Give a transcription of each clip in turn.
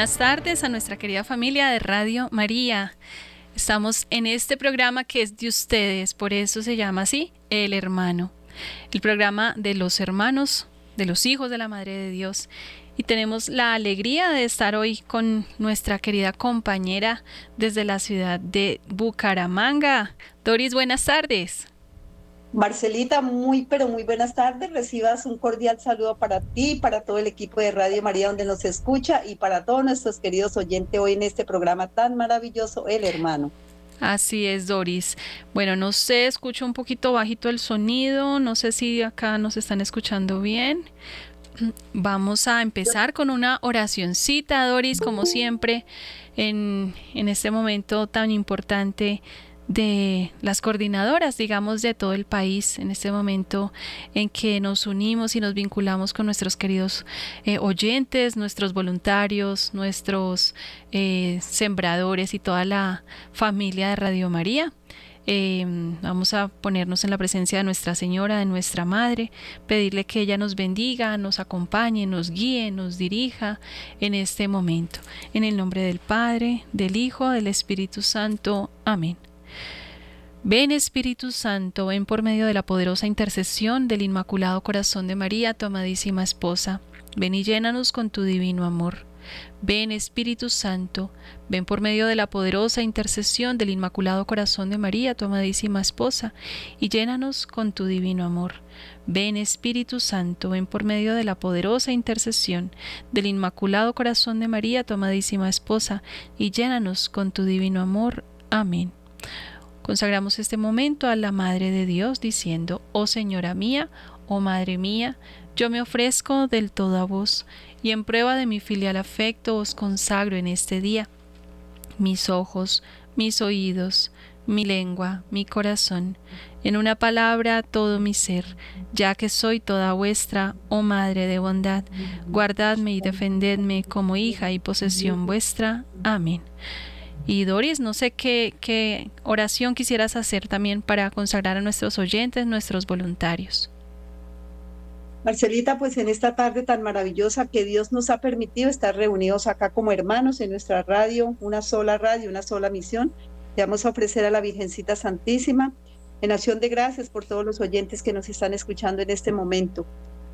Buenas tardes a nuestra querida familia de Radio María. Estamos en este programa que es de ustedes, por eso se llama así, El Hermano. El programa de los hermanos, de los hijos de la Madre de Dios. Y tenemos la alegría de estar hoy con nuestra querida compañera desde la ciudad de Bucaramanga. Doris, buenas tardes. Marcelita, muy pero muy buenas tardes. Recibas un cordial saludo para ti, para todo el equipo de Radio María donde nos escucha y para todos nuestros queridos oyentes hoy en este programa tan maravilloso, El Hermano. Así es, Doris. Bueno, no sé, escucho un poquito bajito el sonido, no sé si acá nos están escuchando bien. Vamos a empezar con una oracioncita, Doris, como siempre, en, en este momento tan importante de las coordinadoras, digamos, de todo el país en este momento en que nos unimos y nos vinculamos con nuestros queridos eh, oyentes, nuestros voluntarios, nuestros eh, sembradores y toda la familia de Radio María. Eh, vamos a ponernos en la presencia de Nuestra Señora, de nuestra Madre, pedirle que ella nos bendiga, nos acompañe, nos guíe, nos dirija en este momento. En el nombre del Padre, del Hijo, del Espíritu Santo. Amén. Ven Espíritu Santo, ven por medio de la poderosa intercesión del Inmaculado Corazón de María, tu amadísima esposa. Ven y llénanos con tu divino amor. Ven Espíritu Santo, ven por medio de la poderosa intercesión del Inmaculado Corazón de María, tu amadísima esposa, y llénanos con tu divino amor. Ven Espíritu Santo, ven por medio de la poderosa intercesión del Inmaculado Corazón de María, tu amadísima esposa, y llénanos con tu divino amor. Amén. Consagramos este momento a la Madre de Dios diciendo, Oh Señora mía, oh Madre mía, yo me ofrezco del todo a vos, y en prueba de mi filial afecto os consagro en este día mis ojos, mis oídos, mi lengua, mi corazón, en una palabra todo mi ser, ya que soy toda vuestra, oh Madre de bondad, guardadme y defendedme como hija y posesión vuestra. Amén. Y Doris, no sé qué, oración quisieras hacer también para consagrar a nuestros oyentes, nuestros voluntarios. Marcelita, pues en esta tarde tan maravillosa que Dios nos ha permitido estar reunidos acá como hermanos en nuestra radio, una sola radio, una sola misión, vamos a ofrecer a la Virgencita Santísima en acción de gracias por todos los oyentes que nos están escuchando en este momento.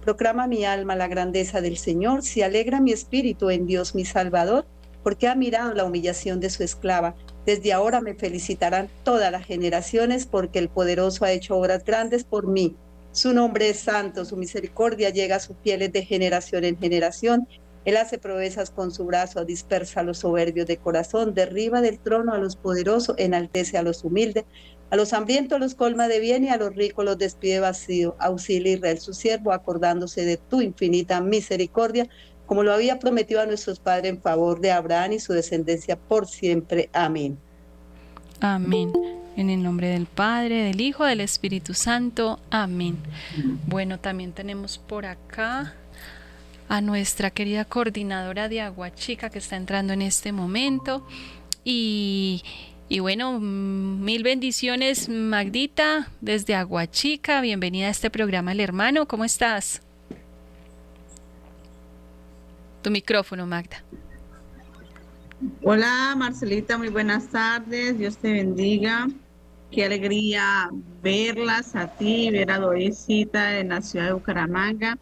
Proclama mi alma la grandeza del Señor, se alegra mi espíritu en Dios mi Salvador porque ha mirado la humillación de su esclava. Desde ahora me felicitarán todas las generaciones, porque el poderoso ha hecho obras grandes por mí. Su nombre es santo, su misericordia llega a sus fieles de generación en generación. Él hace proezas con su brazo, dispersa a los soberbios de corazón, derriba del trono a los poderosos, enaltece a los humildes, a los hambrientos los colma de bien y a los ricos los despide vacío. Auxilia Israel su siervo, acordándose de tu infinita misericordia como lo había prometido a nuestros padres en favor de Abraham y su descendencia por siempre. Amén. Amén. En el nombre del Padre, del Hijo, del Espíritu Santo. Amén. Bueno, también tenemos por acá a nuestra querida coordinadora de Aguachica que está entrando en este momento. Y, y bueno, mil bendiciones, Magdita, desde Aguachica. Bienvenida a este programa, el hermano. ¿Cómo estás? Tu micrófono, Magda. Hola, Marcelita, muy buenas tardes. Dios te bendiga. Qué alegría verlas a ti, ver a Dorisita en la ciudad de Bucaramanga.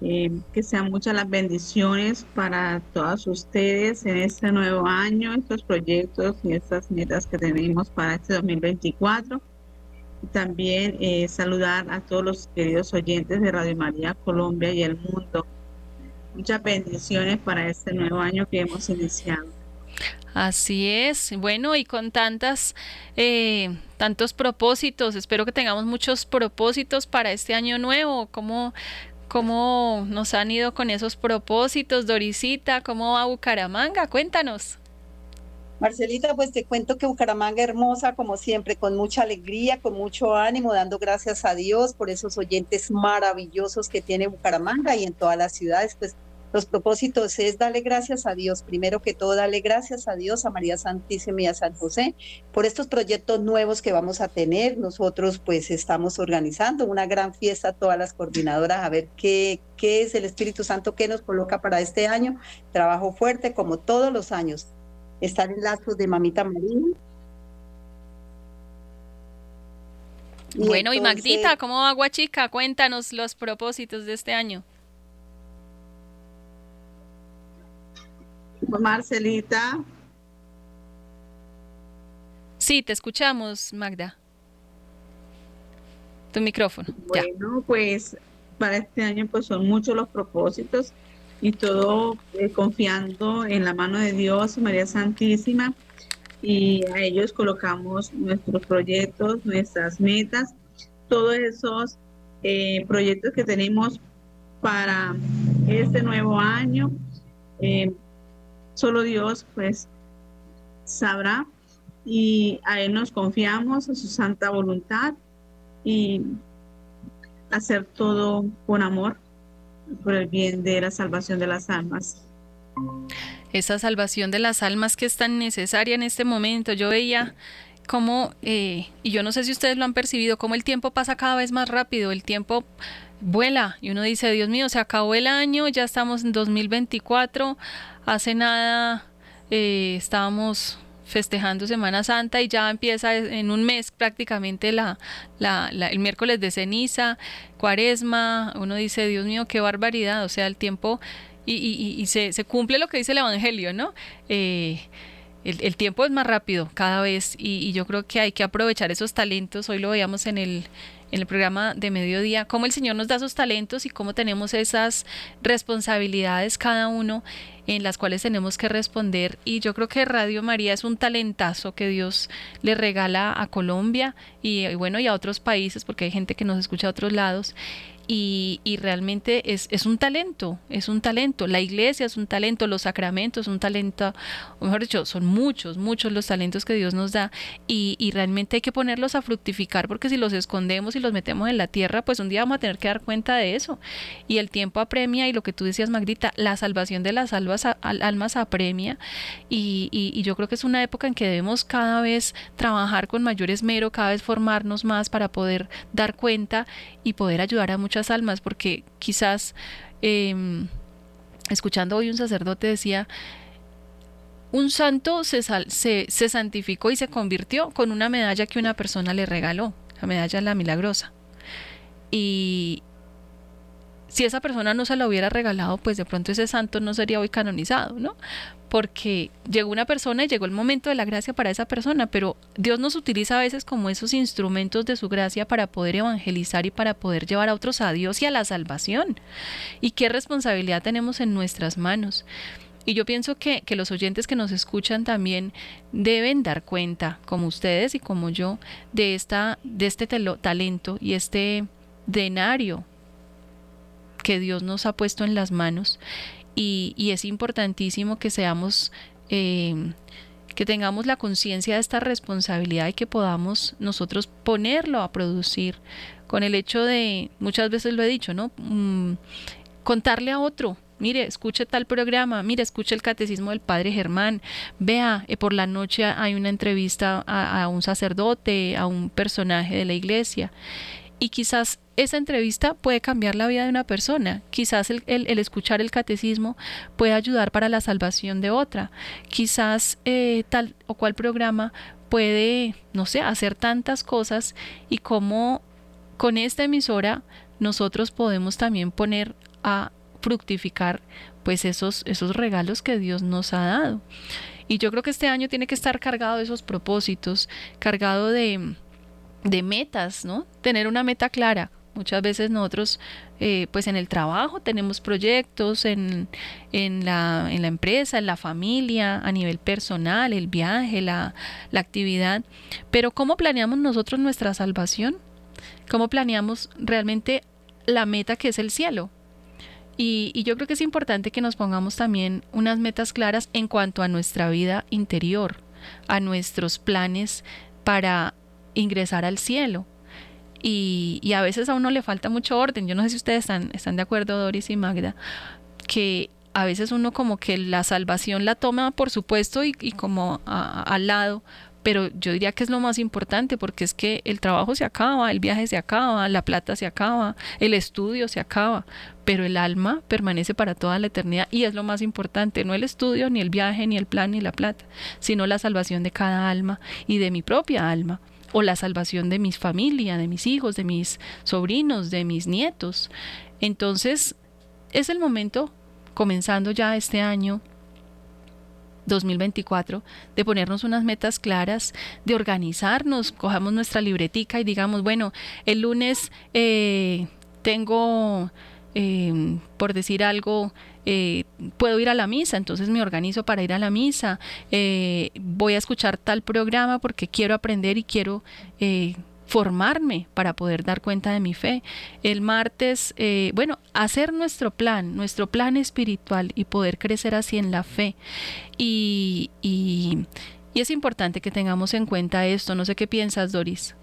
Eh, que sean muchas las bendiciones para todas ustedes en este nuevo año, estos proyectos y estas metas que tenemos para este 2024. Y también eh, saludar a todos los queridos oyentes de Radio María Colombia y el mundo Muchas bendiciones para este nuevo año que hemos iniciado. Así es, bueno, y con tantas, eh, tantos propósitos, espero que tengamos muchos propósitos para este año nuevo. ¿Cómo, cómo nos han ido con esos propósitos, Dorisita? ¿Cómo va Bucaramanga? Cuéntanos. Marcelita, pues te cuento que Bucaramanga hermosa, como siempre, con mucha alegría, con mucho ánimo, dando gracias a Dios por esos oyentes maravillosos que tiene Bucaramanga y en todas las ciudades, pues Los propósitos es darle gracias a Dios, primero que todo, darle gracias a Dios, a María Santísima y a San José, por estos proyectos nuevos que vamos a tener. Nosotros pues estamos organizando una gran fiesta, todas las coordinadoras, a ver qué, qué es el Espíritu Santo que nos coloca para este año. Trabajo fuerte como todos los años. Estar en lazos de Mamita María. bueno, y Magdita, ¿cómo va Guachica? Cuéntanos los propósitos de este año. Marcelita. Sí, te escuchamos, Magda. Tu micrófono. Bueno, pues para este año pues son muchos los propósitos y todo eh, confiando en la mano de Dios, María Santísima, y a ellos colocamos nuestros proyectos, nuestras metas, todos esos eh, proyectos que tenemos para este nuevo año. Eh, Solo Dios pues sabrá. Y a Él nos confiamos, a su santa voluntad y hacer todo con amor por el bien de la salvación de las almas. Esa salvación de las almas que es tan necesaria en este momento. Yo veía cómo, eh, y yo no sé si ustedes lo han percibido, cómo el tiempo pasa cada vez más rápido, el tiempo vuela y uno dice, Dios mío, se acabó el año, ya estamos en 2024, hace nada eh, estábamos festejando Semana Santa y ya empieza en un mes prácticamente la, el miércoles de ceniza, cuaresma, uno dice, Dios mío, qué barbaridad, o sea, el tiempo y, y, y se, se, cumple lo que dice el Evangelio, ¿no? Eh, el, tiempo es más rápido cada vez y, y, yo creo que hay que aprovechar esos talentos. Hoy lo veíamos en el, en el programa de mediodía, cómo el Señor nos da esos talentos y cómo tenemos esas responsabilidades cada uno en las cuales tenemos que responder. Y yo creo que Radio María es un talentazo que Dios le regala a Colombia y, y bueno, y a otros países, porque hay gente que nos escucha a otros lados y, realmente es, es, un talento, es un talento. La iglesia es un talento, los sacramentos un talento, o mejor dicho, son muchos, muchos los talentos que Dios nos da y, y, realmente hay que ponerlos a fructificar porque si los escondemos y los metemos en la tierra, pues un día vamos a tener que dar cuenta de eso. Y el tiempo apremia y lo que tú decías, Magdita, la salvación de las almas, almas apremia y, y yo creo que es una época en que debemos cada vez trabajar con mayor esmero, cada vez formarnos más para poder dar cuenta y poder ayudar a muchas almas, porque quizás em, escuchando hoy un sacerdote decía, un santo se, se, se, santificó y se convirtió con una medalla que una persona le regaló, la medalla la milagrosa. Y, si esa persona no se la hubiera regalado, pues de pronto ese santo no sería hoy canonizado, ¿no? Porque llegó una persona y llegó el momento de la gracia para esa persona, pero Dios nos utiliza a veces como esos instrumentos de su gracia para poder evangelizar y para poder llevar a otros a Dios y a la salvación. ¿Y qué responsabilidad tenemos en nuestras manos? Y yo pienso que, que, los oyentes que nos escuchan también deben dar cuenta, como ustedes y como yo, de, esta, de este talento y este denario que Dios nos ha puesto en las manos y, es importantísimo que seamos, eh, que tengamos la conciencia de esta responsabilidad y que podamos nosotros ponerlo a producir con el hecho de, muchas veces lo he dicho, ¿no? Mm, contarle a otro, mire, escuche tal programa, mire, escuche el catecismo del Padre Germán, vea, eh, por la noche hay una entrevista a, un sacerdote, a un personaje de la iglesia, y quizás esa entrevista puede cambiar la vida de una persona. Quizás el, escuchar el catecismo puede ayudar para la salvación de otra. Quizás eh, tal o cual programa puede, no sé, hacer tantas cosas y como con esta emisora nosotros podemos también poner a fructificar pues esos, esos regalos que Dios nos ha dado. Y yo creo que este año tiene que estar cargado de esos propósitos, cargado de, de metas, ¿no? Tener una meta clara. Muchas veces nosotros, eh, pues en el trabajo tenemos proyectos, en, en, la, en, la, empresa, en la familia, a nivel personal, el viaje, la, la actividad. Pero ¿cómo planeamos nosotros nuestra salvación? ¿Cómo planeamos realmente la meta que es el cielo? Y, y, yo creo que es importante que nos pongamos también unas metas claras en cuanto a nuestra vida interior, a nuestros planes para ingresar al cielo. Y, a veces a uno le falta mucho orden. Yo no sé si ustedes están, están de acuerdo, Doris y Magda, que a veces uno como que la salvación la toma por supuesto y, como al lado, pero yo diría que es lo más importante porque es que el trabajo se acaba, el viaje se acaba, la plata se acaba, el estudio se acaba, pero el alma permanece para toda la eternidad y es lo más importante, no el estudio, ni el viaje, ni el plan, ni la plata, sino la salvación de cada alma y de mi propia alma o la salvación de mi familia, de mis hijos, de mis sobrinos, de mis nietos. Entonces, es el momento, comenzando ya este año, 2024, de ponernos unas metas claras, de organizarnos, cojamos nuestra libretica y digamos, bueno, el lunes eh, tengo, eh, por decir algo, eh, puedo ir a la misa, entonces me organizo para ir a la misa, voy a escuchar tal programa porque quiero aprender y quiero formarme para poder dar cuenta de mi fe. El martes, eh, bueno, hacer nuestro plan, nuestro plan espiritual y poder crecer así en la fe. Y, y, es importante que tengamos en cuenta esto. No sé qué piensas, Doris.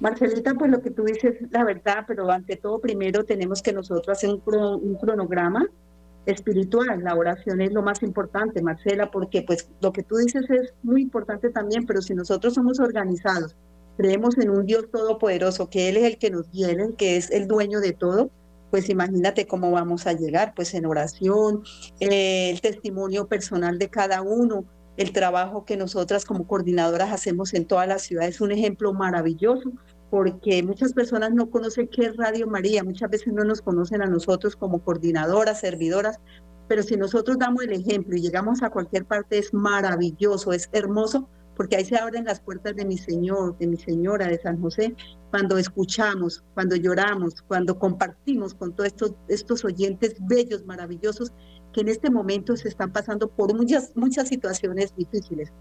Marcelita, pues lo que tú dices es la verdad, pero ante todo primero tenemos que nosotros hacer un, cronograma espiritual. La oración es lo más importante, Marcela, porque pues lo que tú dices es muy importante también, pero si nosotros somos organizados, creemos en un Dios todopoderoso, que Él es el que nos viene, que es el dueño de todo, pues imagínate cómo vamos a llegar, pues en oración, eh, el testimonio personal de cada uno, el trabajo que nosotras como coordinadoras hacemos en todas las ciudades, es un ejemplo maravilloso, porque muchas personas no conocen qué es Radio María, muchas veces no nos conocen a nosotros como coordinadoras, servidoras, pero si nosotros damos el ejemplo y llegamos a cualquier parte, es maravilloso, es hermoso, porque ahí se abren las puertas de mi Señor, de mi Señora, de San José, cuando escuchamos, cuando lloramos, cuando compartimos con todos estos, estos oyentes bellos, maravillosos, que en este momento se están pasando por muchas, muchas situaciones difíciles.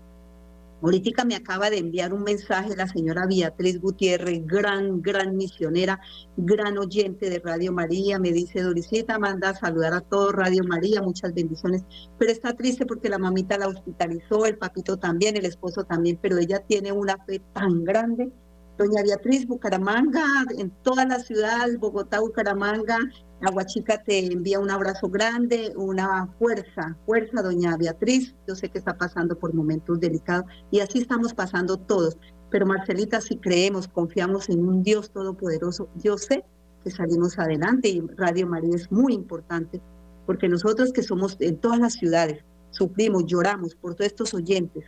Ahorita me acaba de enviar un mensaje la señora Beatriz Gutiérrez, gran, gran misionera, gran oyente de Radio María. Me dice, Dorisita, manda a saludar a todo Radio María, muchas bendiciones. Pero está triste porque la mamita la hospitalizó, el papito también, el esposo también, pero ella tiene una fe tan grande Doña Beatriz, Bucaramanga, en toda la ciudad, Bogotá, Bucaramanga, Aguachica te envía un abrazo grande, una fuerza, fuerza, doña Beatriz. Yo sé que está pasando por momentos delicados y así estamos pasando todos. Pero Marcelita, si creemos, confiamos en un Dios todopoderoso, yo sé que salimos adelante y Radio María es muy importante porque nosotros que somos en todas las ciudades, sufrimos, lloramos por todos estos oyentes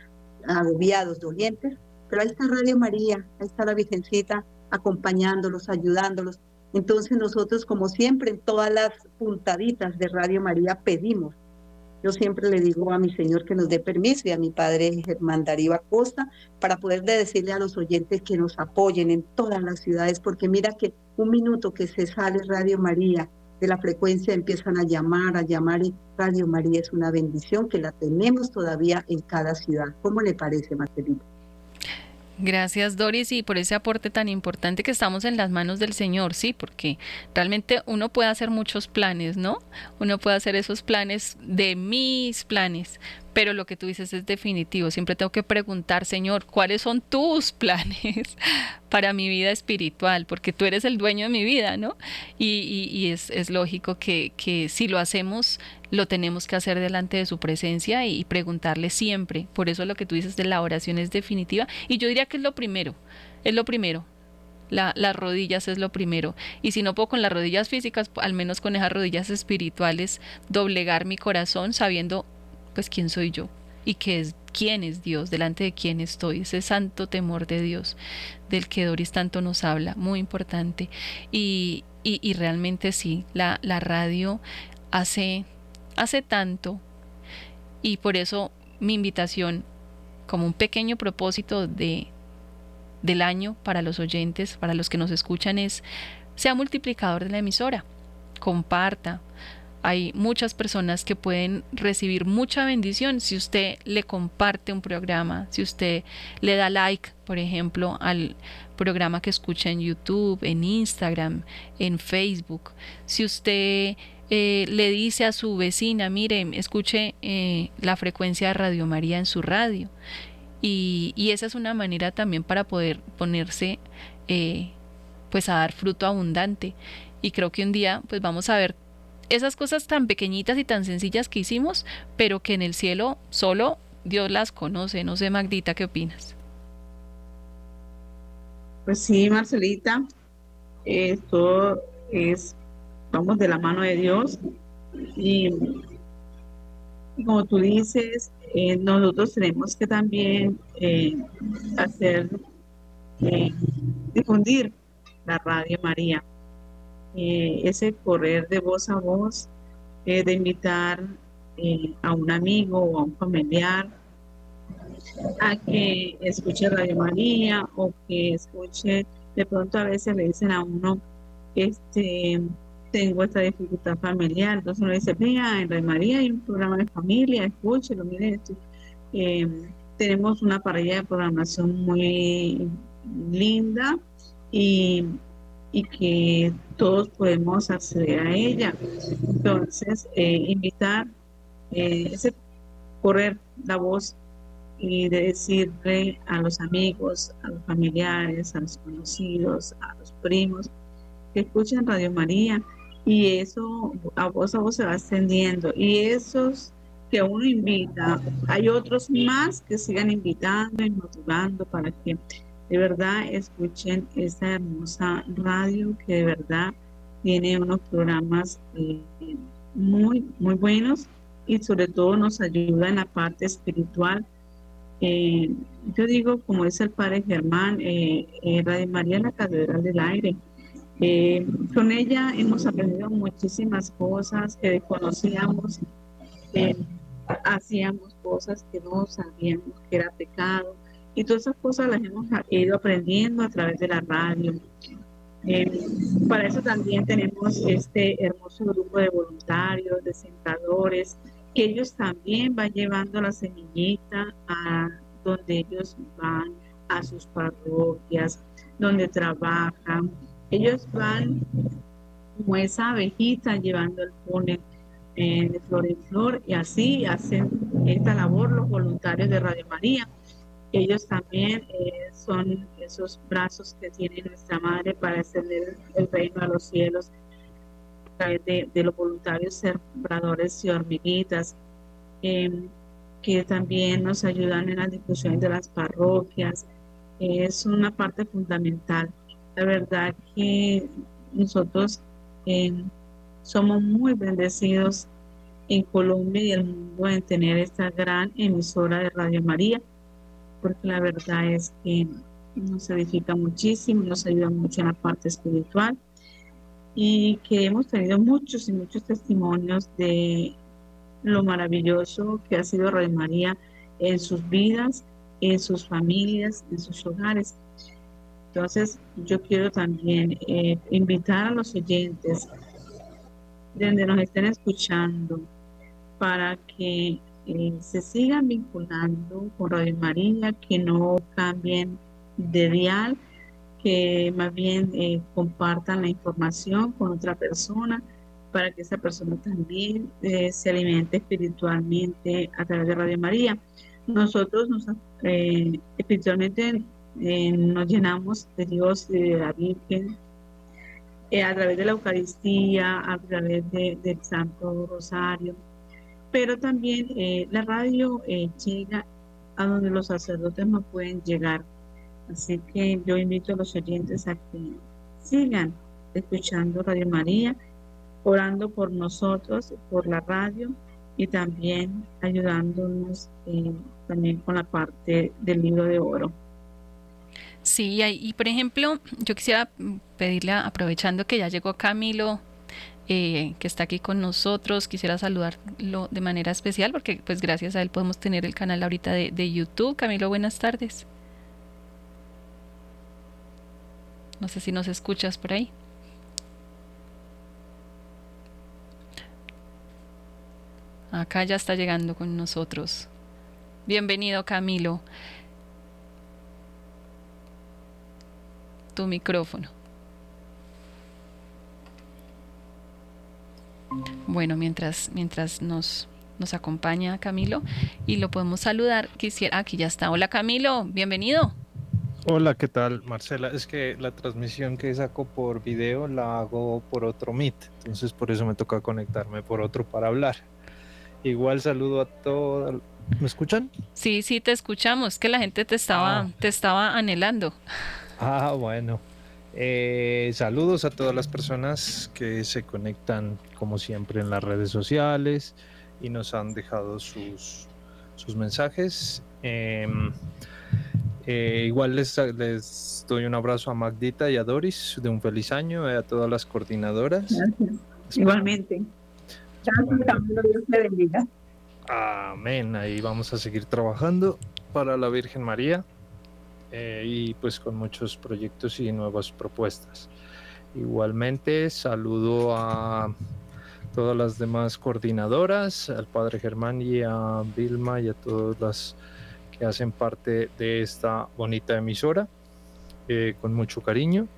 agobiados, dolientes, pero ahí está Radio María, ahí está la Virgencita acompañándolos, ayudándolos. Entonces nosotros, como siempre, en todas las puntaditas de Radio María pedimos. Yo siempre le digo a mi Señor que nos dé permiso y a mi Padre Germán Darío Acosta para poder decirle a los oyentes que nos apoyen en todas las ciudades, porque mira que un minuto que se sale Radio María de la frecuencia empiezan a llamar, a llamar y Radio María es una bendición que la tenemos todavía en cada ciudad. ¿Cómo le parece, Marcelita? Gracias Doris y por ese aporte tan importante que estamos en las manos del Señor, sí, porque realmente uno puede hacer muchos planes, ¿no? Uno puede hacer esos planes de mis planes, pero lo que tú dices es definitivo. Siempre tengo que preguntar, Señor, ¿cuáles son tus planes para mi vida espiritual? Porque tú eres el dueño de mi vida, ¿no? Y, es, lógico que, que, si lo hacemos, lo tenemos que hacer delante de su presencia y, preguntarle siempre. Por eso lo que tú dices de la oración es definitiva. Y yo diría que es lo primero, es lo primero. las rodillas es lo primero. Y si no puedo con las rodillas físicas, al menos con esas rodillas espirituales, doblegar mi corazón sabiendo pues quién soy yo y qué es quién es Dios, delante de quién estoy, ese santo temor de Dios del que Doris tanto nos habla, muy importante. Y, y, realmente sí, la, la radio hace, hace tanto y por eso mi invitación como un pequeño propósito de, del año para los oyentes, para los que nos escuchan es sea multiplicador de la emisora, comparta, hay muchas personas que pueden recibir mucha bendición si usted le comparte un programa, si usted le da like, por ejemplo, al programa que escucha en YouTube, en Instagram, en Facebook, si usted eh, le dice a su vecina, mire, escuche eh, la frecuencia de Radio María en su radio. Y, esa es una manera también para poder ponerse eh, pues a dar fruto abundante. Y creo que un día pues vamos a ver esas cosas tan pequeñitas y tan sencillas que hicimos, pero que en el cielo solo Dios las conoce. No sé, Magdita, ¿qué opinas? Pues sí, Marcelita, esto es, vamos de la mano de Dios. Y como tú dices, eh, nosotros tenemos que también eh, hacer, eh, difundir la Radio María, ese correr de voz a voz, de invitar a un amigo o a un familiar a que escuche Radio María o que escuche, de pronto a veces le dicen a uno, este, tengo esta dificultad familiar. Entonces uno dice, vea, en Rey María hay un programa de familia, escúchelo, mire esto. Eh, tenemos una parrilla de programación muy linda y, y, que todos podemos acceder a ella. Entonces, eh, invitar, eh, correr la voz y de decirle a los amigos, a los familiares, a los conocidos, a los primos, que escuchen Radio María, y eso a voz a voz se va extendiendo. Y esos que uno invita, hay otros más que sigan invitando y motivando para que de verdad escuchen esta hermosa radio que de verdad tiene unos programas eh, muy, muy buenos y sobre todo nos ayuda en la parte espiritual. Eh, yo digo, como dice el padre Germán, eh, Radio María, la Catedral del Aire, eh, con ella hemos aprendido muchísimas cosas que desconocíamos, hacíamos cosas que no sabíamos que era pecado y todas esas cosas las hemos ido aprendiendo a través de la radio. Eh, para eso también tenemos este hermoso grupo de voluntarios, de sentadores, que ellos también van llevando la semillita a donde ellos van, a sus parroquias, donde trabajan, ellos van como esa abejita llevando el polen eh, de flor en flor y así hacen esta labor los voluntarios de Radio María. Ellos también eh, son esos brazos que tiene nuestra Madre para extender el reino a los cielos a través de, los voluntarios sembradores y hormiguitas, em, que también nos ayudan en la difusión de las parroquias. es una parte fundamental la verdad que nosotros eh, somos muy bendecidos en Colombia y el mundo en tener esta gran emisora de Radio María, porque la verdad es que nos edifica muchísimo, nos ayuda mucho en la parte espiritual y que hemos tenido muchos y muchos testimonios de lo maravilloso que ha sido Radio María en sus vidas, en sus familias, en sus hogares. Entonces, yo quiero también eh, invitar a los oyentes donde nos estén escuchando para que eh, se sigan vinculando con Radio María, que no cambien de dial, que más bien eh, compartan la información con otra persona para que esa persona también se alimente espiritualmente a través de Radio María. Nosotros nos, espiritualmente eh, nos llenamos de Dios, de la Virgen, eh, a través de la Eucaristía, a través del Santo Rosario, pero también eh, la radio llega a donde los sacerdotes no pueden llegar. Así que yo invito a los oyentes a que sigan escuchando Radio María, orando por nosotros, por la radio y también ayudándonos también con la parte del libro de oro. Sí, y por ejemplo, yo quisiera pedirle, aprovechando que ya llegó Camilo, eh, que está aquí con nosotros, quisiera saludarlo de manera especial porque pues gracias a él podemos tener el canal ahorita de, de YouTube. Camilo, buenas tardes. No sé si nos escuchas por ahí. Acá ya está llegando con nosotros. Bienvenido Camilo. Tu micrófono. Bueno, mientras, mientras nos, nos acompaña Camilo y lo podemos saludar, quisiera, aquí ya está. Hola Camilo, bienvenido. Hola, ¿qué tal, Marcela? Es que la transmisión que saco por video la hago por otro Meet, entonces por eso me toca conectarme por otro para hablar. Igual saludo a todos. ¿Me escuchan? Sí, sí, te escuchamos, que la gente te estaba, ah. te estaba anhelando. Ah, bueno. Eh, saludos a todas las personas que se conectan como siempre en las redes sociales y nos han dejado sus, sus mensajes. Em, eh, igual les, les, doy un abrazo a Magdita y a Doris de un feliz año, y a todas las coordinadoras. Igualmente. Dios te bendiga. Amén. Ahí vamos a seguir trabajando para la Virgen María eh, y pues con muchos proyectos y nuevas propuestas. Igualmente saludo a todas las demás coordinadoras, al Padre Germán y a Vilma y a todas las que hacen parte de esta bonita emisora, eh, con mucho cariño.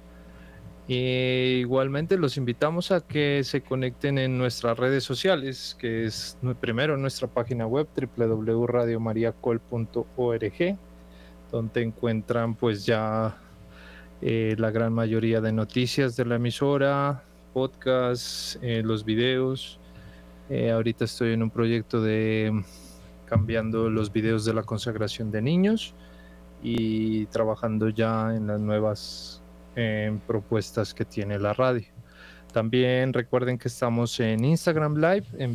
Igualmente los invitamos a que se conecten en nuestras redes sociales, que es primero nuestra página web www.radiomariacol.org, donde encuentran pues ya eh, la gran mayoría de noticias de la emisora, podcasts, eh, los videos. Eh, ahorita estoy en un proyecto de cambiando los videos de la consagración de niños y trabajando ya en las nuevas propuestas que tiene la radio. También recuerden que estamos en Instagram Live en,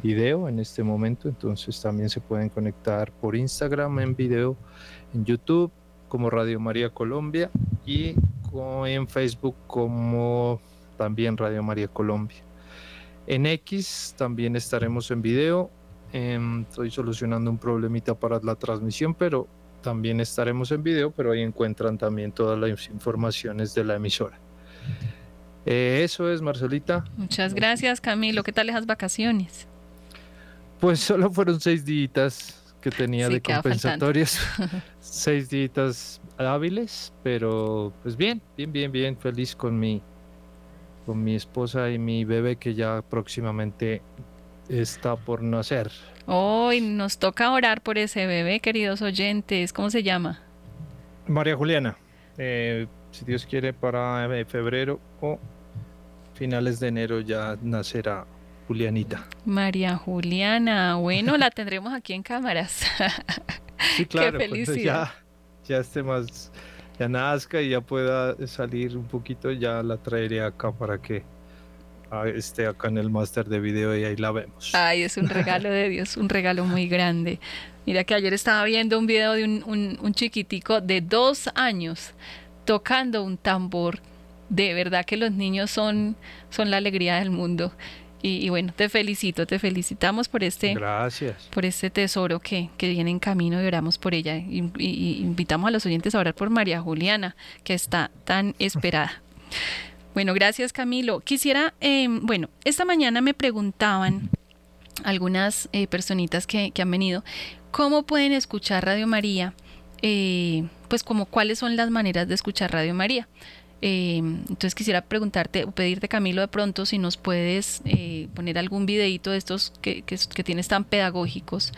video en este momento, entonces también se pueden conectar por Instagram en video en YouTube como Radio María Colombia y en Facebook como también Radio María Colombia. En X también estaremos en video. Em, estoy solucionando un problemita para la transmisión, pero también estaremos en video, pero ahí encuentran también todas las informaciones de la emisora. Eh, eso es, Marcelita. Muchas gracias, Camilo. ¿Qué tal esas vacaciones? Pues solo fueron seis días que tenía de compensatorias. Seis días hábiles, pero pues bien, bien, bien, bien, feliz con mi, con mi esposa y mi bebé que ya próximamente está por nacer. Hoy nos toca orar por ese bebé, queridos oyentes. ¿Cómo se llama? María Juliana. Eh, si Dios quiere, para eh, febrero o finales de enero ya nacerá Julianita. María Juliana, bueno, la tendremos aquí en cámaras. Sí, claro, Qué felicidad. ya, ya esté más, ya nazca y ya pueda salir un poquito, ya la traeré acá para que ah, esté acá en el máster de video y ahí la vemos. Ay, es un regalo de Dios, un regalo muy grande. Mira que ayer estaba viendo un video de un, un, un chiquitico de dos años tocando un tambor. De verdad que los niños son, son la alegría del mundo. Y, bueno, te felicito, te felicitamos por este, Gracias. por este tesoro que, que viene en camino y oramos por ella. Y, invitamos a los oyentes a orar por María Juliana, que está tan esperada. Bueno, gracias Camilo. Quisiera, em, bueno, esta mañana me preguntaban algunas eh, personitas que, que, han venido, ¿cómo pueden escuchar Radio María? Eh, pues como cuáles son las maneras de escuchar Radio María. Em, entonces quisiera preguntarte o pedirte, Camilo, de pronto si nos puedes eh, poner algún videito de estos que, que tienes tan pedagógicos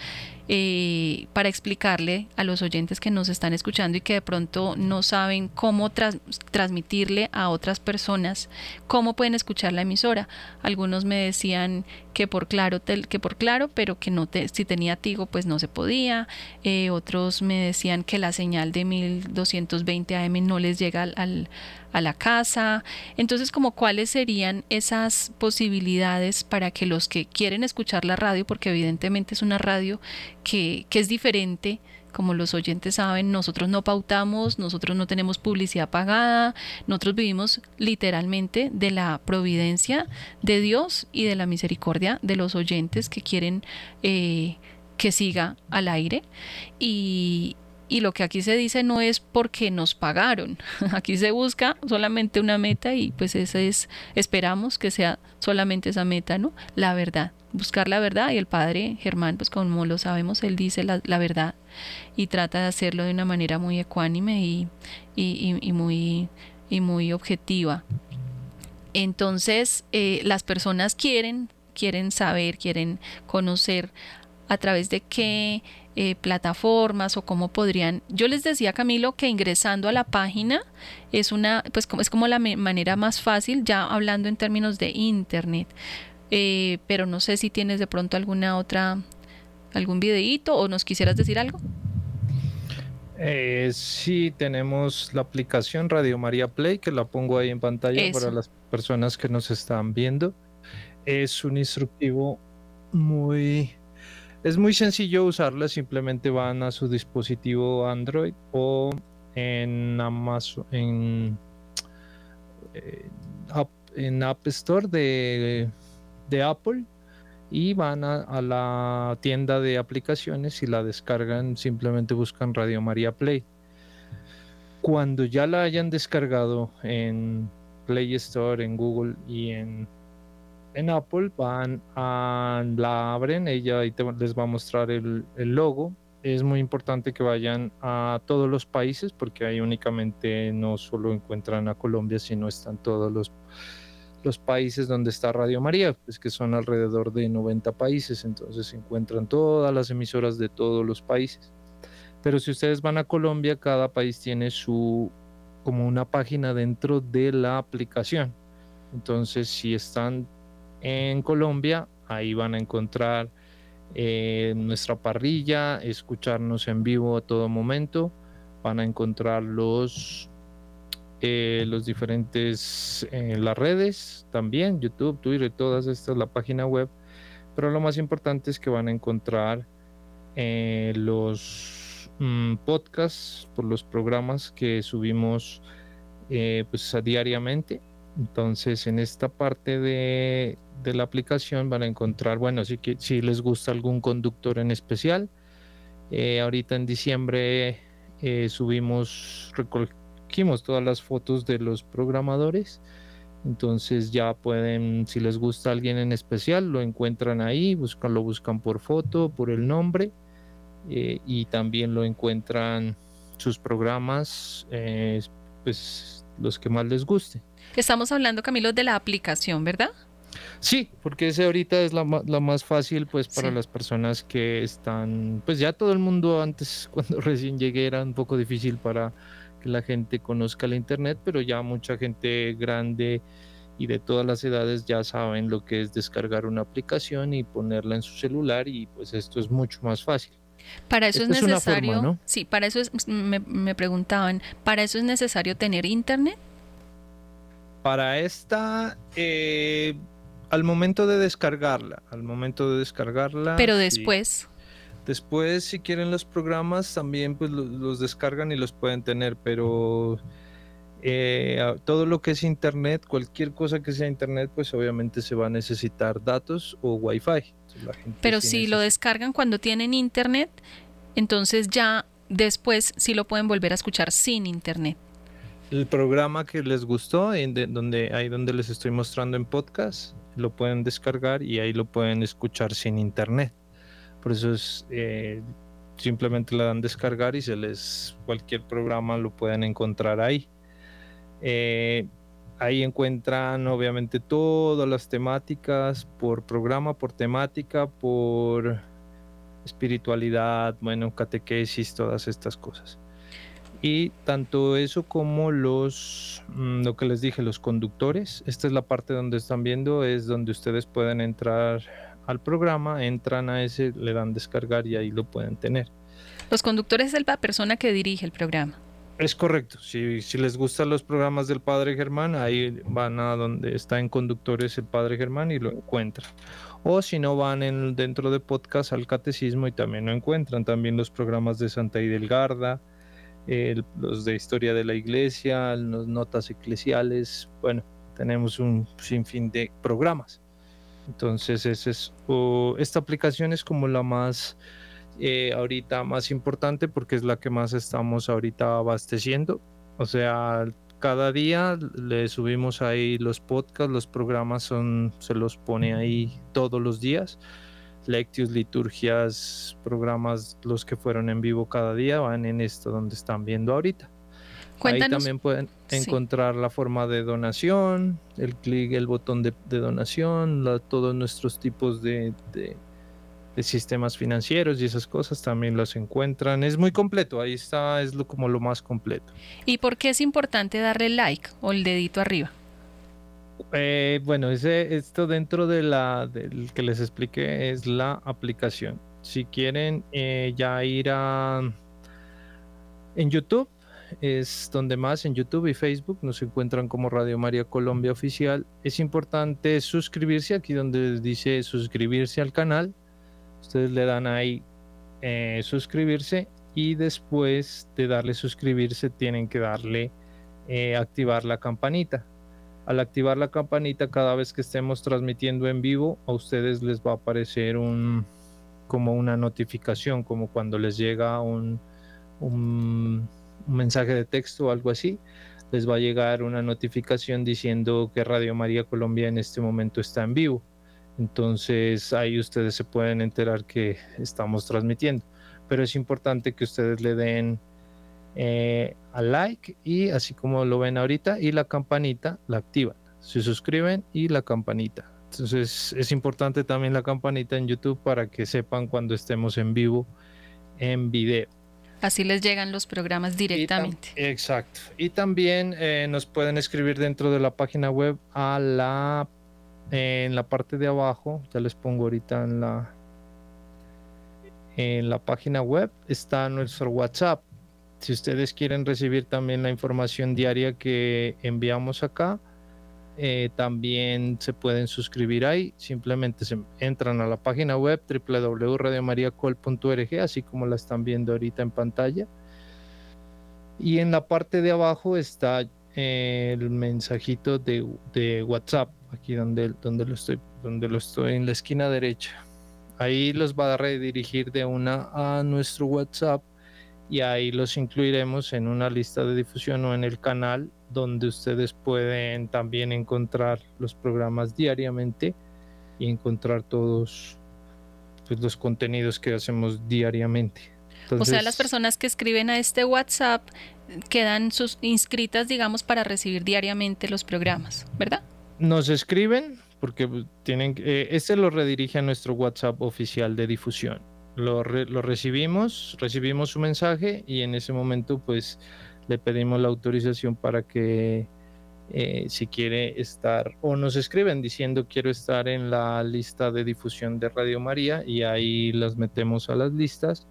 eh, para explicarle a los oyentes que nos están escuchando y que de pronto no saben cómo transmitirle a otras personas cómo pueden escuchar la emisora. Algunos me decían que por claro, que por claro, pero que no te, si tenía Tigo pues no se podía. Eh, otros me decían que la señal de 1220 AM no les llega al, a la casa. Entonces, como cuáles serían esas posibilidades para que los que quieren escuchar la radio, porque evidentemente es una radio que, es diferente como los oyentes saben, nosotros no pautamos, nosotros no tenemos publicidad pagada, nosotros vivimos literalmente de la providencia de Dios y de la misericordia de los oyentes que quieren eh, que siga al aire. Y, y lo que aquí se dice no es porque nos pagaron. Aquí se busca solamente una meta y pues esa es, esperamos que sea solamente esa meta, ¿no? La verdad, buscar la verdad y el padre Germán, pues como lo sabemos, él dice la, verdad y trata de hacerlo de una manera muy ecuánime y, y, muy, y muy objetiva. Entonces, eh, las personas quieren, quieren saber, quieren conocer a través de qué eh, plataformas o cómo podrían. Yo les decía Camilo que ingresando a la página es una, pues como es como la manera más fácil, ya hablando en términos de internet. Eh, pero no sé si tienes de pronto alguna otra, algún videíto o nos quisieras decir algo. Eh, sí, tenemos la aplicación Radio María Play, que la pongo ahí en pantalla para las personas que nos están viendo. Es un instructivo muy es muy sencillo usarla, simplemente van a su dispositivo Android o en Amazon, en, en App Store de, Apple y van a, la tienda de aplicaciones y la descargan, simplemente buscan Radio María Play. Cuando ya la hayan descargado en Play Store, en Google y en en Apple van a la abren, ella ahí les va a mostrar el, logo. Es muy importante que vayan a todos los países porque ahí únicamente no solo encuentran a Colombia, sino están todos los, los países donde está Radio María, pues que son alrededor de 90 países, entonces se encuentran todas las emisoras de todos los países. Pero si ustedes van a Colombia, cada país tiene su como una página dentro de la aplicación. Entonces, si están en Colombia. Ahí van a encontrar eh, nuestra parrilla, escucharnos en vivo a todo momento. Van a encontrar los, eh, los diferentes, eh, las redes también, YouTube, Twitter, todas estas, la página web. Pero lo más importante es que van a encontrar los mm, podcasts por los programas que subimos pues, diariamente. Entonces, en esta parte de, de la aplicación van a encontrar, bueno, si, si les gusta algún conductor en especial. Eh, ahorita en diciembre eh, subimos, recogimos todas las fotos de los programadores. Entonces ya pueden, si les gusta alguien en especial, lo encuentran ahí, buscan, lo buscan por foto, por el nombre eh, y también lo encuentran sus programas, pues los que más les guste. Estamos hablando, Camilo, de la aplicación, ¿verdad? Sí, porque ese ahorita es la, más fácil pues para las personas que están, pues ya todo el mundo antes cuando recién llegué era un poco difícil para que la gente conozca la internet, pero ya mucha gente grande y de todas las edades ya saben lo que es descargar una aplicación y ponerla en su celular y pues esto es mucho más fácil. Para eso es necesario, sí, para eso es, me, me preguntaban, ¿para eso es necesario tener internet? Para esta, eh, al momento de descargarla, al momento de descargarla. Pero después. Después, si quieren los programas, también pues los, descargan y los pueden tener, pero eh, todo lo que es internet, cualquier cosa que sea internet, pues obviamente se va a necesitar datos o wifi. Pero si lo descargan cuando tienen internet, entonces ya después sí lo pueden volver a escuchar sin internet el programa que les gustó, en donde ahí donde les estoy mostrando en podcast, lo pueden descargar y ahí lo pueden escuchar sin internet. Por eso es eh, simplemente le dan descargar y se les cualquier programa lo pueden encontrar ahí. Eh, ahí encuentran obviamente todas las temáticas por programa, por temática, por espiritualidad, bueno, catequesis, todas estas cosas. Y tanto eso como los, mm, lo que les dije, los conductores, esta es la parte donde están viendo, es donde ustedes pueden entrar al programa, entran a ese, le dan descargar y ahí lo pueden tener. Los conductores es la persona que dirige el programa. Es correcto. Si, si, les gustan los programas del Padre Germán, ahí van a donde está en conductores el Padre Germán y lo encuentran. O si no, van en, dentro de podcast al Catecismo y también lo encuentran. También los programas de Santa Idelgarda, los de historia de la iglesia, las notas eclesiales, bueno, tenemos un sinfín de programas. Entonces, es, esta aplicación es como la más eh, ahorita más importante porque es la que más estamos ahorita abasteciendo. O sea, cada día le subimos ahí los podcasts, los programas son, se los pone ahí todos los días lectios, liturgias, programas, los que fueron en vivo cada día, van en esto donde están viendo ahorita. Ahí también pueden encontrar la forma de donación, el clic, el botón de, donación, todos nuestros tipos de, de sistemas financieros y esas cosas también los encuentran. Es muy completo, ahí está, es lo, como lo más completo. ¿Y por qué es importante darle like o el dedito arriba? Eh, bueno, ese, esto dentro de la del que les expliqué es la aplicación. Si quieren eh, ya ir a en YouTube, es donde más en YouTube y Facebook nos encuentran como Radio María Colombia Oficial. Es importante suscribirse aquí donde dice suscribirse al canal Ustedes le dan ahí eh, suscribirse y después de darle suscribirse tienen que darle eh, activar la campanita. Al activar la campanita cada vez que estemos transmitiendo en vivo a ustedes les va a aparecer un como una notificación como cuando les llega un, un mensaje de texto o algo así les va a llegar una notificación diciendo que Radio María Colombia en este momento está en vivo entonces ahí ustedes se pueden enterar que estamos transmitiendo. Pero es importante que ustedes le den eh, al like y así como lo ven ahorita y la campanita la activan. Se suscriben y la campanita. Entonces es importante también la campanita en YouTube para que sepan cuando estemos en vivo en video. Así les llegan los programas directamente. exacto. Y también eh, nos pueden escribir dentro de la página web a la en la parte de abajo, ya les pongo ahorita en la en la página web está nuestro WhatsApp. Si ustedes quieren recibir también la información diaria que enviamos acá, eh, también se pueden suscribir ahí. Simplemente se entran a la página web www.radiomariacol.org, así como la están viendo ahorita en pantalla. Y en la parte de abajo está eh, el mensajito de, de WhatsApp aquí donde, donde, lo estoy, donde lo estoy en la esquina derecha. Ahí los va a redirigir de una a nuestro WhatsApp y ahí los incluiremos en una lista de difusión o en el canal donde ustedes pueden también encontrar los programas diariamente y encontrar todos pues, los contenidos que hacemos diariamente. o sea, las personas que escriben a este WhatsApp quedan sus inscritas, digamos, para recibir diariamente los programas, ¿verdad? nos escriben porque tienen eh, este lo redirige a nuestro WhatsApp oficial de difusión. Lo, lo, recibimos, recibimos su mensaje y en ese momento pues le pedimos la autorización para que eh, si quiere estar o nos escriben diciendo quiero estar en la lista de difusión de Radio María y ahí las metemos a las listas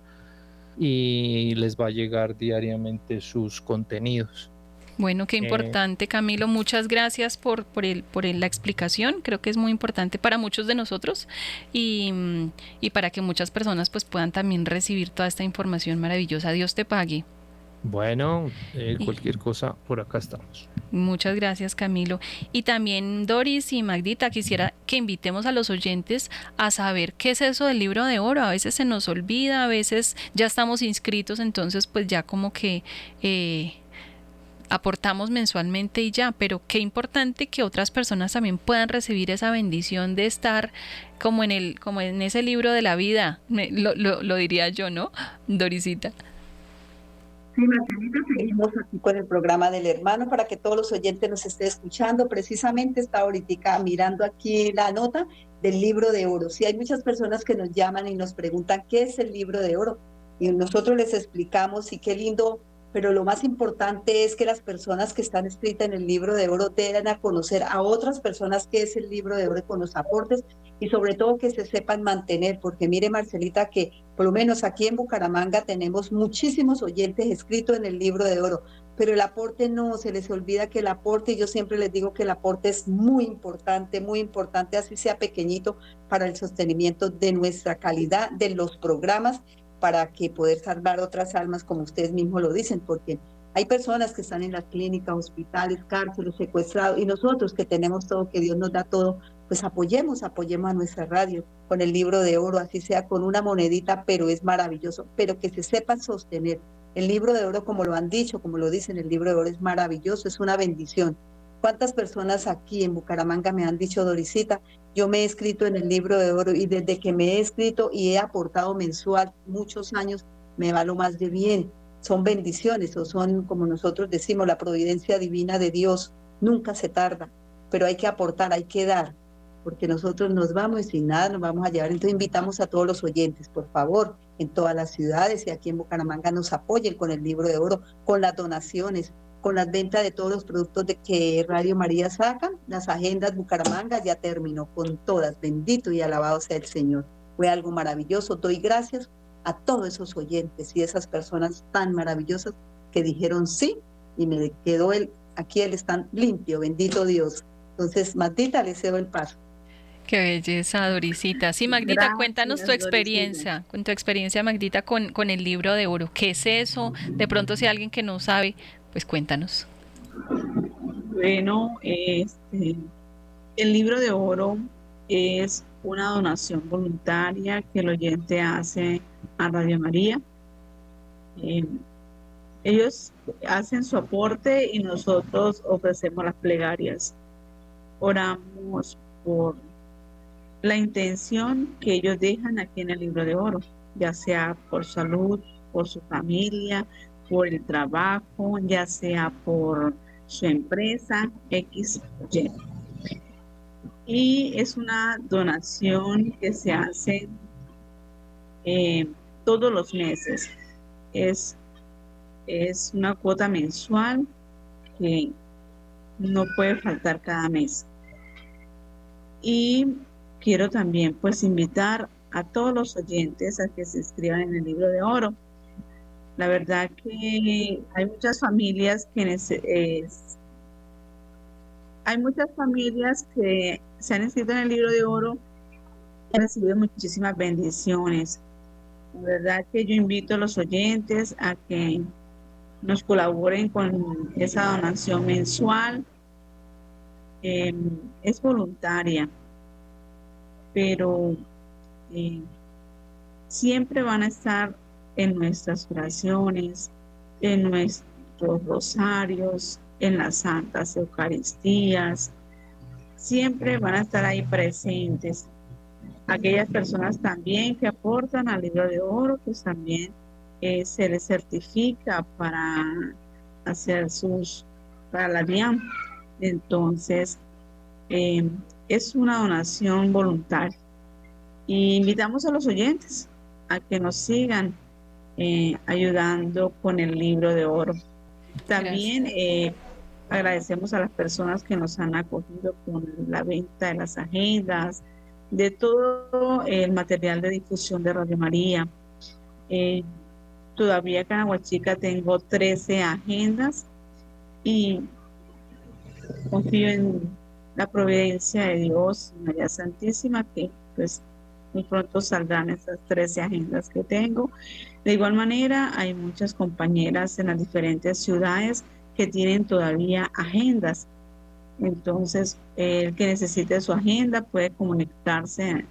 y les va a llegar diariamente sus contenidos. Bueno, qué eh, importante, Camilo. Muchas gracias por, por, el, por la explicación. Creo que es muy importante para muchos de nosotros y, para que muchas personas pues, puedan también recibir toda esta información maravillosa. Dios te pague. Bueno, eh, cualquier cosa, por acá estamos. Muchas gracias, Camilo. Y también, Doris y Magdita, quisiera que invitemos a los oyentes a saber qué es eso del libro de oro. A veces se nos olvida, a veces ya estamos inscritos, entonces pues ya como que... Eh, aportamos mensualmente y ya, pero qué importante que otras personas también puedan recibir esa bendición de estar como en el, como en ese libro de la vida, lo, lo, diría yo, ¿no? Dorisita. Sí, Marcelita, seguimos aquí con el programa del hermano para que todos los oyentes nos estén escuchando. Precisamente está ahorita mirando aquí la nota del libro de oro. Sí, hay muchas personas que nos llaman y nos preguntan qué es el libro de oro. Y nosotros les explicamos y qué lindo pero lo más importante es que las personas que están escritas en el libro de oro den a conocer a otras personas qué es el libro de oro con los aportes y sobre todo que se sepan mantener, porque mire Marcelita que por lo menos aquí en Bucaramanga tenemos muchísimos oyentes escritos en el libro de oro, pero el aporte no, se les olvida que el aporte, yo siempre les digo que el aporte es muy importante, muy importante, así sea pequeñito, para el sostenimiento de nuestra calidad de los programas para que poder salvar otras almas, como ustedes mismos lo dicen, porque hay personas que están en las clínicas, hospitales, cárceles, secuestrados, y nosotros que tenemos todo, que Dios nos da todo, pues apoyemos, apoyemos a nuestra radio con el libro de oro, así sea con una monedita, pero es maravilloso, pero que se sepan sostener. El libro de oro, como lo han dicho, como lo dicen, el libro de oro es maravilloso, es una bendición. ¿Cuántas personas aquí en Bucaramanga me han dicho, Dorisita, yo me he escrito en el libro de oro y desde que me he escrito y he aportado mensual muchos años, me va lo más de bien. Son bendiciones o son, como nosotros decimos, la providencia divina de Dios. Nunca se tarda, pero hay que aportar, hay que dar. Porque nosotros nos vamos sin nada nos vamos a llevar. Entonces invitamos a todos los oyentes, por favor, en todas las ciudades y aquí en Bucaramanga nos apoyen con el libro de oro, con las donaciones, con las ventas de todos los productos de que Radio María saca. Las agendas Bucaramanga ya terminó con todas. Bendito y alabado sea el Señor. Fue algo maravilloso. Doy gracias a todos esos oyentes y esas personas tan maravillosas que dijeron sí y me quedó el, aquí el stand limpio, bendito Dios. Entonces, Matita, le cedo el paso. Qué belleza, Dorisita. Sí, Magdita, cuéntanos tu experiencia, con tu experiencia, Magdita, con, con el libro de oro. ¿Qué es eso? De pronto, si alguien que no sabe, pues cuéntanos. Bueno, este, el libro de oro es una donación voluntaria que el oyente hace a Radio María. Eh, ellos hacen su aporte y nosotros ofrecemos las plegarias. Oramos por la intención que ellos dejan aquí en el libro de oro, ya sea por salud, por su familia, por el trabajo, ya sea por su empresa, X, Y. Y es una donación que se hace eh, todos los meses. Es, es una cuota mensual que no puede faltar cada mes. Y quiero también pues invitar a todos los oyentes a que se inscriban en el libro de oro. La verdad que hay muchas familias que hay muchas familias que se han inscrito en el libro de oro y han recibido muchísimas bendiciones. La verdad que yo invito a los oyentes a que nos colaboren con esa donación mensual. Em, es voluntaria pero eh, siempre van a estar en nuestras oraciones, en nuestros rosarios, en las santas Eucaristías, siempre van a estar ahí presentes. Aquellas personas también que aportan al libro de oro, pues también eh, se les certifica para hacer sus, para la DIAM. Entonces, eh, es una donación voluntaria. Y invitamos a los oyentes a que nos sigan eh, ayudando con el libro de oro. También eh, agradecemos a las personas que nos han acogido con la venta de las agendas, de todo el material de difusión de Radio María. Eh, todavía acá en Aguachica tengo 13 agendas y confío en la providencia de Dios, María Santísima, que pues muy pronto saldrán estas 13 agendas que tengo. De igual manera, hay muchas compañeras en las diferentes ciudades que tienen todavía agendas. Entonces, el que necesite su agenda puede comunicarse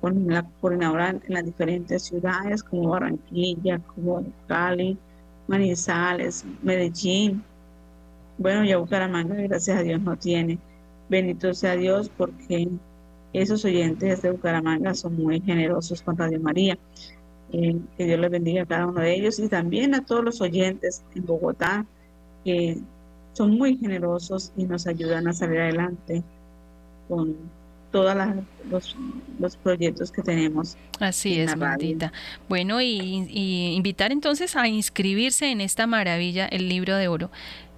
con la coordinadora en las diferentes ciudades como Barranquilla, como Cali, Manizales, Medellín. Bueno, ya Bucaramanga, gracias a Dios, no tiene. Bendito sea Dios porque esos oyentes de Bucaramanga son muy generosos con Radio María. Eh, que Dios les bendiga a cada uno de ellos y también a todos los oyentes en Bogotá que son muy generosos y nos ayudan a salir adelante con todos los, los, proyectos que tenemos. Así es, maldita. Bueno, y, y, invitar entonces a inscribirse en esta maravilla, el libro de oro.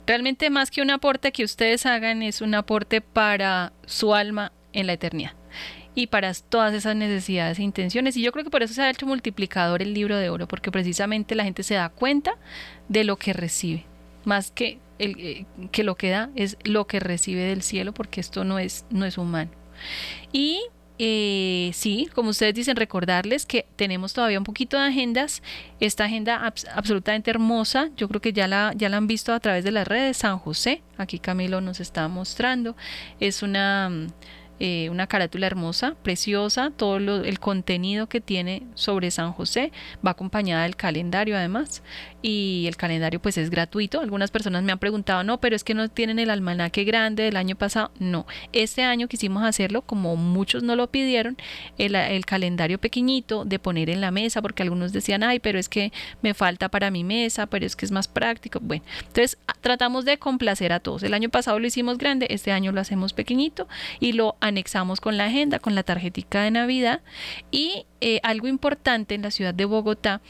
Realmente más que un aporte que ustedes hagan es un aporte para su alma en la eternidad y para todas esas necesidades e intenciones. Y yo creo que por eso se ha hecho multiplicador el libro de oro, porque precisamente la gente se da cuenta de lo que recibe, más que, el, eh, que lo que da es lo que recibe del cielo, porque esto no es, no es humano. Y eh, sí, como ustedes dicen, recordarles que tenemos todavía un poquito de agendas. Esta agenda absolutamente hermosa, yo creo que ya la, ya la han visto a través de las redes. San José, aquí Camilo nos está mostrando. Es una eh, una carátula hermosa, preciosa, todo el contenido que tiene sobre San José va acompañada del calendario además y el calendario pues es gratuito. Algunas personas me han preguntado, no, pero es que no tienen el almanaque grande del año pasado. No, este año quisimos hacerlo como muchos no lo pidieron, el, el calendario pequeñito de poner en la mesa porque algunos decían, ay, pero es que me falta para mi mesa, pero es que es más práctico. Bueno, entonces tratamos de complacer a todos. El año pasado lo hicimos grande, este año lo hacemos pequeñito y lo anexamos con la agenda, con la tarjetica de Navidad. Y eh, algo importante en la ciudad de Bogotá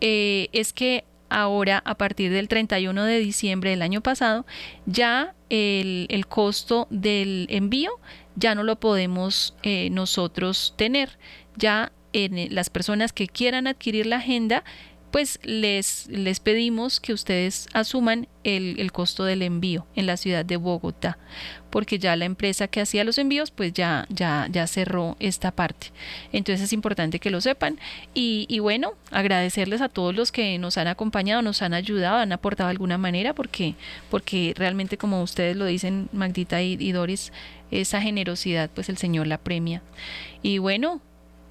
eh, es que ahora, a partir del 31 de diciembre del año pasado, ya el, costo del envío ya no lo podemos eh, nosotros tener. Ya en las personas que quieran adquirir la agenda, pues les, les pedimos que ustedes asuman el, el, costo del envío en la ciudad de Bogotá, porque ya la empresa que hacía los envíos, pues ya, ya, ya cerró esta parte. Entonces es importante que lo sepan. Y, y, bueno, agradecerles a todos los que nos han acompañado, nos han ayudado, han aportado de alguna manera, porque, porque realmente, como ustedes lo dicen, Magdita y, y Doris, esa generosidad, pues el Señor la premia. Y bueno,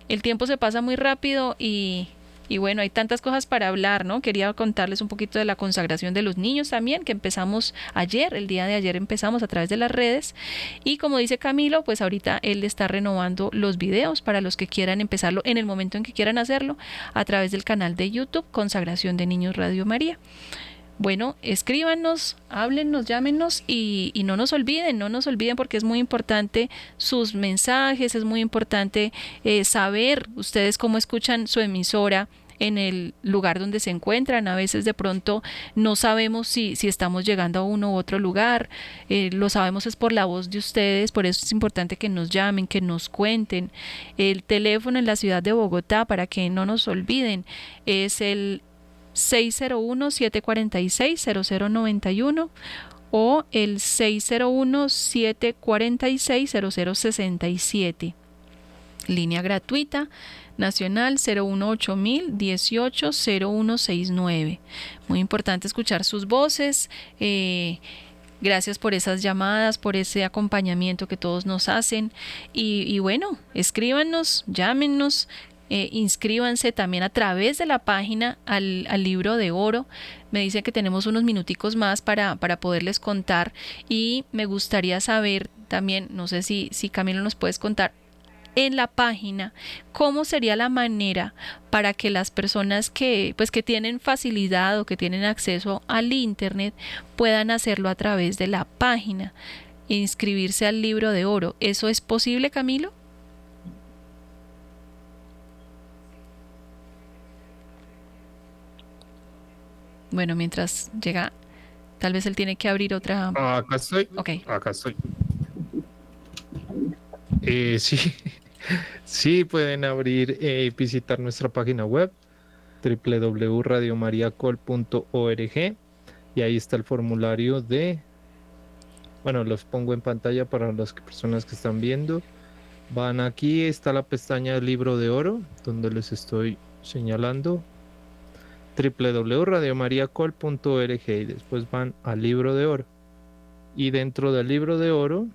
el tiempo se pasa muy rápido y y bueno, hay tantas cosas para hablar, ¿no? Quería contarles un poquito de la consagración de los niños también, que empezamos ayer, el día de ayer empezamos a través de las redes. Y como dice Camilo, pues ahorita él está renovando los videos para los que quieran empezarlo en el momento en que quieran hacerlo a través del canal de YouTube Consagración de Niños Radio María. Bueno, escríbanos, háblenos, llámenos y, y, no nos olviden, no nos olviden porque es muy importante sus mensajes, es muy importante eh, saber ustedes cómo escuchan su emisora en el lugar donde se encuentran. A veces de pronto no sabemos si, si estamos llegando a uno u otro lugar. Eh, lo sabemos es por la voz de ustedes, por eso es importante que nos llamen, que nos cuenten. El teléfono en la ciudad de Bogotá, para que no nos olviden, es el 601-746-0091 o el 601-746-0067. Línea gratuita nacional 018 18 0169. Muy importante escuchar sus voces. Eh, gracias por esas llamadas, por ese acompañamiento que todos nos hacen. Y, y bueno, escríbanos, llámenos, eh, inscríbanse también a través de la página al, al, libro de oro. Me dice que tenemos unos minuticos más para, para poderles contar y me gustaría saber también, no sé si, si Camilo nos puedes contar, en la página cómo sería la manera para que las personas que pues que tienen facilidad o que tienen acceso al internet puedan hacerlo a través de la página inscribirse al libro de oro eso es posible Camilo Bueno, mientras llega, tal vez él tiene que abrir otra. Acá estoy. Ok. Acá estoy. Eh, sí, sí, pueden abrir y eh, visitar nuestra página web www.radiomariacol.org y ahí está el formulario de, bueno, los pongo en pantalla para las personas que están viendo. Van aquí, está la pestaña libro de oro, donde les estoy señalando www.radiomariacol.org y después van al libro de oro. Y dentro del libro de oro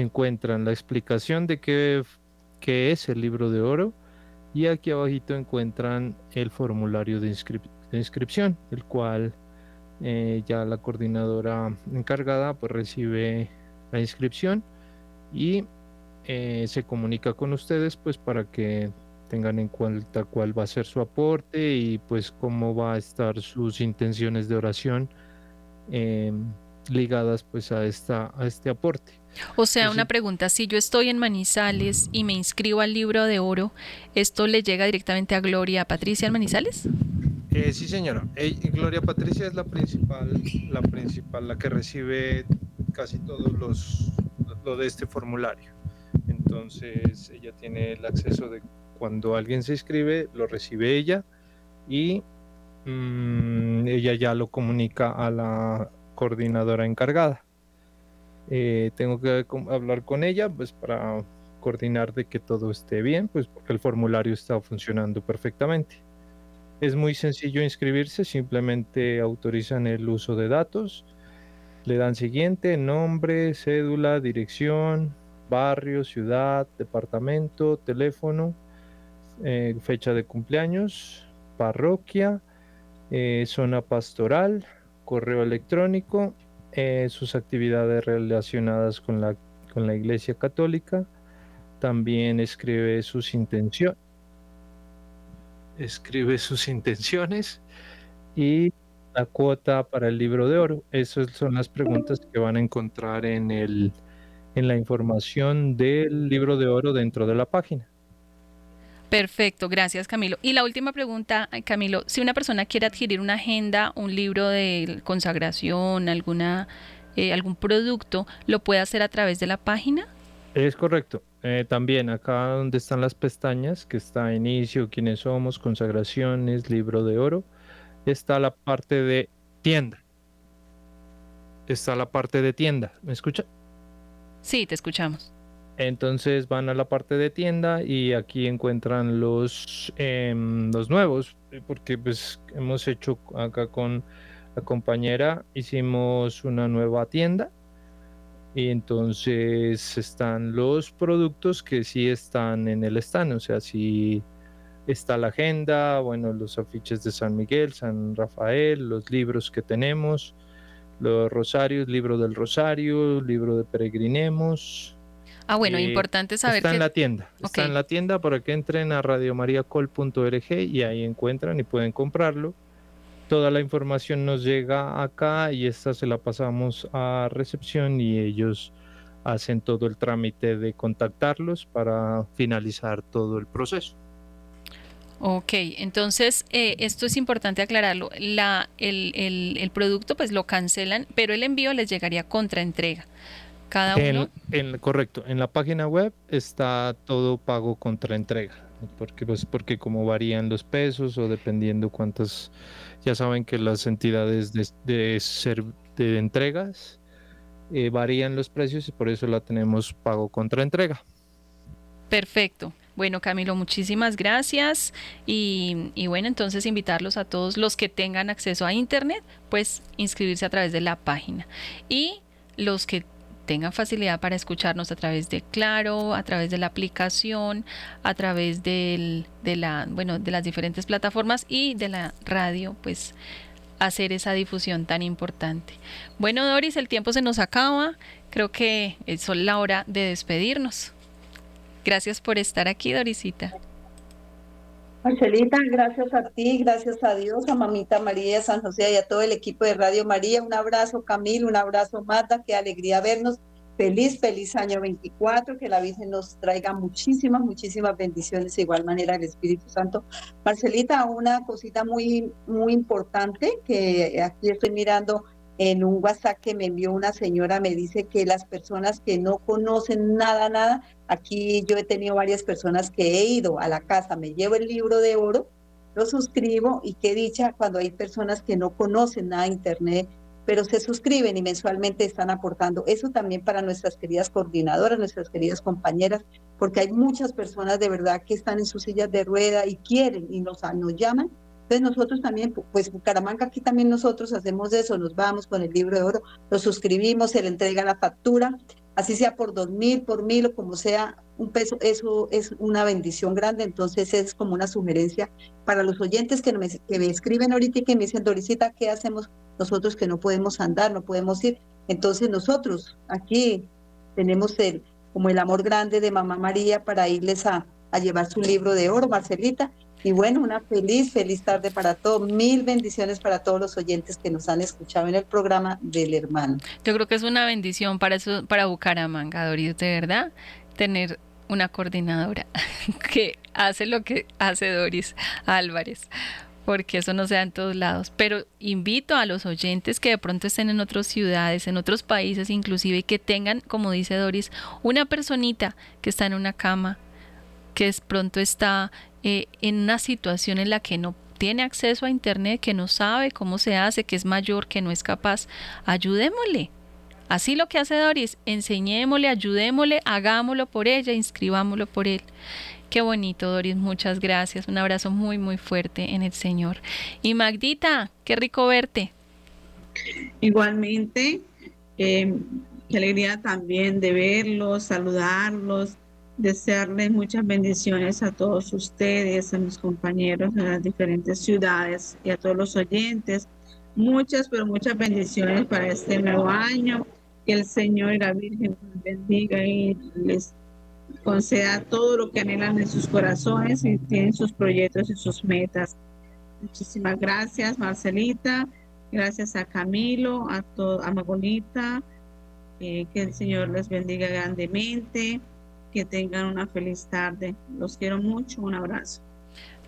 encuentran la explicación de qué, qué es el libro de oro y aquí abajito encuentran el formulario de, inscrip de inscripción, el cual eh, ya la coordinadora encargada pues recibe la inscripción y eh, se comunica con ustedes pues para que tengan en cuenta cuál va a ser su aporte y pues cómo va a estar sus intenciones de oración eh, ligadas pues a esta a este aporte. O sea, una pregunta, si yo estoy en Manizales y me inscribo al libro de oro, ¿esto le llega directamente a Gloria Patricia en Manizales? Eh, sí, señora. Gloria Patricia es la principal, la principal, la que recibe casi todos los lo de este formulario. Entonces ella tiene el acceso de cuando alguien se inscribe, lo recibe ella y mmm, ella ya lo comunica a la coordinadora encargada. Eh, tengo que hablar con ella pues para coordinar de que todo esté bien, pues porque el formulario está funcionando perfectamente. Es muy sencillo inscribirse, simplemente autorizan el uso de datos, le dan siguiente, nombre, cédula, dirección, barrio, ciudad, departamento, teléfono eh, fecha de cumpleaños, parroquia, eh, zona pastoral, correo electrónico, eh, sus actividades relacionadas con la, con la Iglesia Católica. También escribe sus intenciones. Escribe sus intenciones y la cuota para el libro de oro. Esas son las preguntas que van a encontrar en el, en la información del libro de oro dentro de la página. Perfecto, gracias Camilo. Y la última pregunta, Camilo, si una persona quiere adquirir una agenda, un libro de consagración, alguna, eh, algún producto, ¿lo puede hacer a través de la página? Es correcto. Eh, también acá donde están las pestañas, que está inicio, quiénes somos, consagraciones, libro de oro, está la parte de tienda. Está la parte de tienda. ¿Me escucha? Sí, te escuchamos. Entonces van a la parte de tienda y aquí encuentran los, em, los nuevos, eh, porque pues hemos hecho acá con la compañera, hicimos una nueva tienda. Y entonces están los productos que sí están en el stand, o sea, sí está la agenda, bueno, los afiches de San Miguel, San Rafael, los libros que tenemos, los rosarios, libro del rosario, libro de peregrinemos, Ah, bueno, importante saber está en la tienda. Está en la tienda para que entren a radiomariacol.org y ahí encuentran y pueden comprarlo. Toda la información nos llega acá y esta se la pasamos a recepción y ellos hacen todo el trámite de contactarlos para finalizar todo el proceso. Ok, entonces eh, esto es importante aclararlo. La, el, el, el, producto pues lo cancelan, pero el envío les llegaría contra entrega. Cada uno. En, correcto, en la página web está todo pago contra entrega, porque pues porque como varían los pesos o dependiendo cuántas, ya saben que las entidades de, de, ser, de entregas eh, varían los precios y por eso la tenemos pago contra entrega. Perfecto. Bueno, Camilo, muchísimas gracias. Y, y, bueno, entonces invitarlos a todos los que tengan acceso a Internet, pues inscribirse a través de la página. Y los que tengan facilidad para escucharnos a través de Claro, a través de la aplicación, a través del, de, la, bueno, de las diferentes plataformas y de la radio, pues hacer esa difusión tan importante. Bueno, Doris, el tiempo se nos acaba. Creo que es la hora de despedirnos. Gracias por estar aquí, Dorisita. Marcelita, gracias a ti, gracias a Dios, a Mamita María San José y a todo el equipo de Radio María. Un abrazo, Camilo, un abrazo, Mata, qué alegría vernos. Feliz, feliz año 24, que la Virgen nos traiga muchísimas, muchísimas bendiciones, de igual manera el Espíritu Santo. Marcelita, una cosita muy, muy importante que aquí estoy mirando en un WhatsApp que me envió una señora, me dice que las personas que no conocen nada, nada, aquí yo he tenido varias personas que he ido a la casa, me llevo el libro de oro, lo suscribo y qué dicha cuando hay personas que no conocen nada de Internet, pero se suscriben y mensualmente están aportando. Eso también para nuestras queridas coordinadoras, nuestras queridas compañeras, porque hay muchas personas de verdad que están en sus sillas de rueda y quieren y nos, nos llaman entonces nosotros también, pues Bucaramanga aquí también nosotros hacemos eso, nos vamos con el libro de oro, lo suscribimos, se le entrega la factura, así sea por dos mil, por mil o como sea, un peso, eso es una bendición grande, entonces es como una sugerencia para los oyentes que me, que me escriben ahorita y que me dicen, Dorisita, ¿qué hacemos nosotros que no podemos andar, no podemos ir? Entonces nosotros aquí tenemos el, como el amor grande de Mamá María para irles a, a llevar su libro de oro, Marcelita, y bueno, una feliz, feliz tarde para todos. Mil bendiciones para todos los oyentes que nos han escuchado en el programa del hermano. Yo creo que es una bendición para eso, para Bucaramanga, Doris, de verdad, tener una coordinadora que hace lo que hace Doris Álvarez porque eso no se en todos lados. Pero invito a los oyentes que de pronto estén en otras ciudades, en otros países inclusive, que tengan, como dice Doris, una personita que está en una cama, que es pronto está eh, en una situación en la que no tiene acceso a Internet, que no sabe cómo se hace, que es mayor, que no es capaz, ayudémosle. Así lo que hace Doris, enseñémosle, ayudémosle, hagámoslo por ella, inscribámoslo por él. Qué bonito, Doris, muchas gracias. Un abrazo muy, muy fuerte en el Señor. Y Magdita, qué rico verte. Igualmente, eh, qué alegría también de verlos, saludarlos, desearles muchas bendiciones a todos ustedes, a mis compañeros en las diferentes ciudades y a todos los oyentes. Muchas, pero muchas bendiciones para este nuevo año. Que el Señor y la Virgen los bendiga y les conceda todo lo que anhelan en sus corazones y tienen sus proyectos y sus metas. Muchísimas gracias, Marcelita. Gracias a Camilo, a, a Magolita, Eh, que el Señor les bendiga grandemente, que tengan una feliz tarde. Los quiero mucho, un abrazo.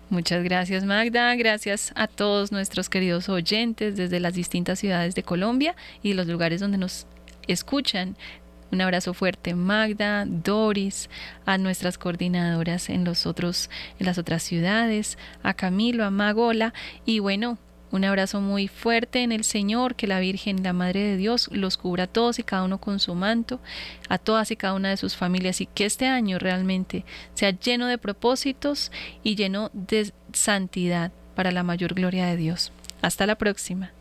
Muchas gracias Magda, gracias a todos nuestros queridos oyentes desde las distintas ciudades de Colombia y los lugares donde nos escuchan. Un abrazo fuerte Magda, Doris, a nuestras coordinadoras en los otros en las otras ciudades, a Camilo, a Magola y bueno, un abrazo muy fuerte en el Señor, que la Virgen, la Madre de Dios, los cubra a todos y cada uno con su manto, a todas y cada una de sus familias y que este año realmente sea lleno de propósitos y lleno de santidad para la mayor gloria de Dios. Hasta la próxima.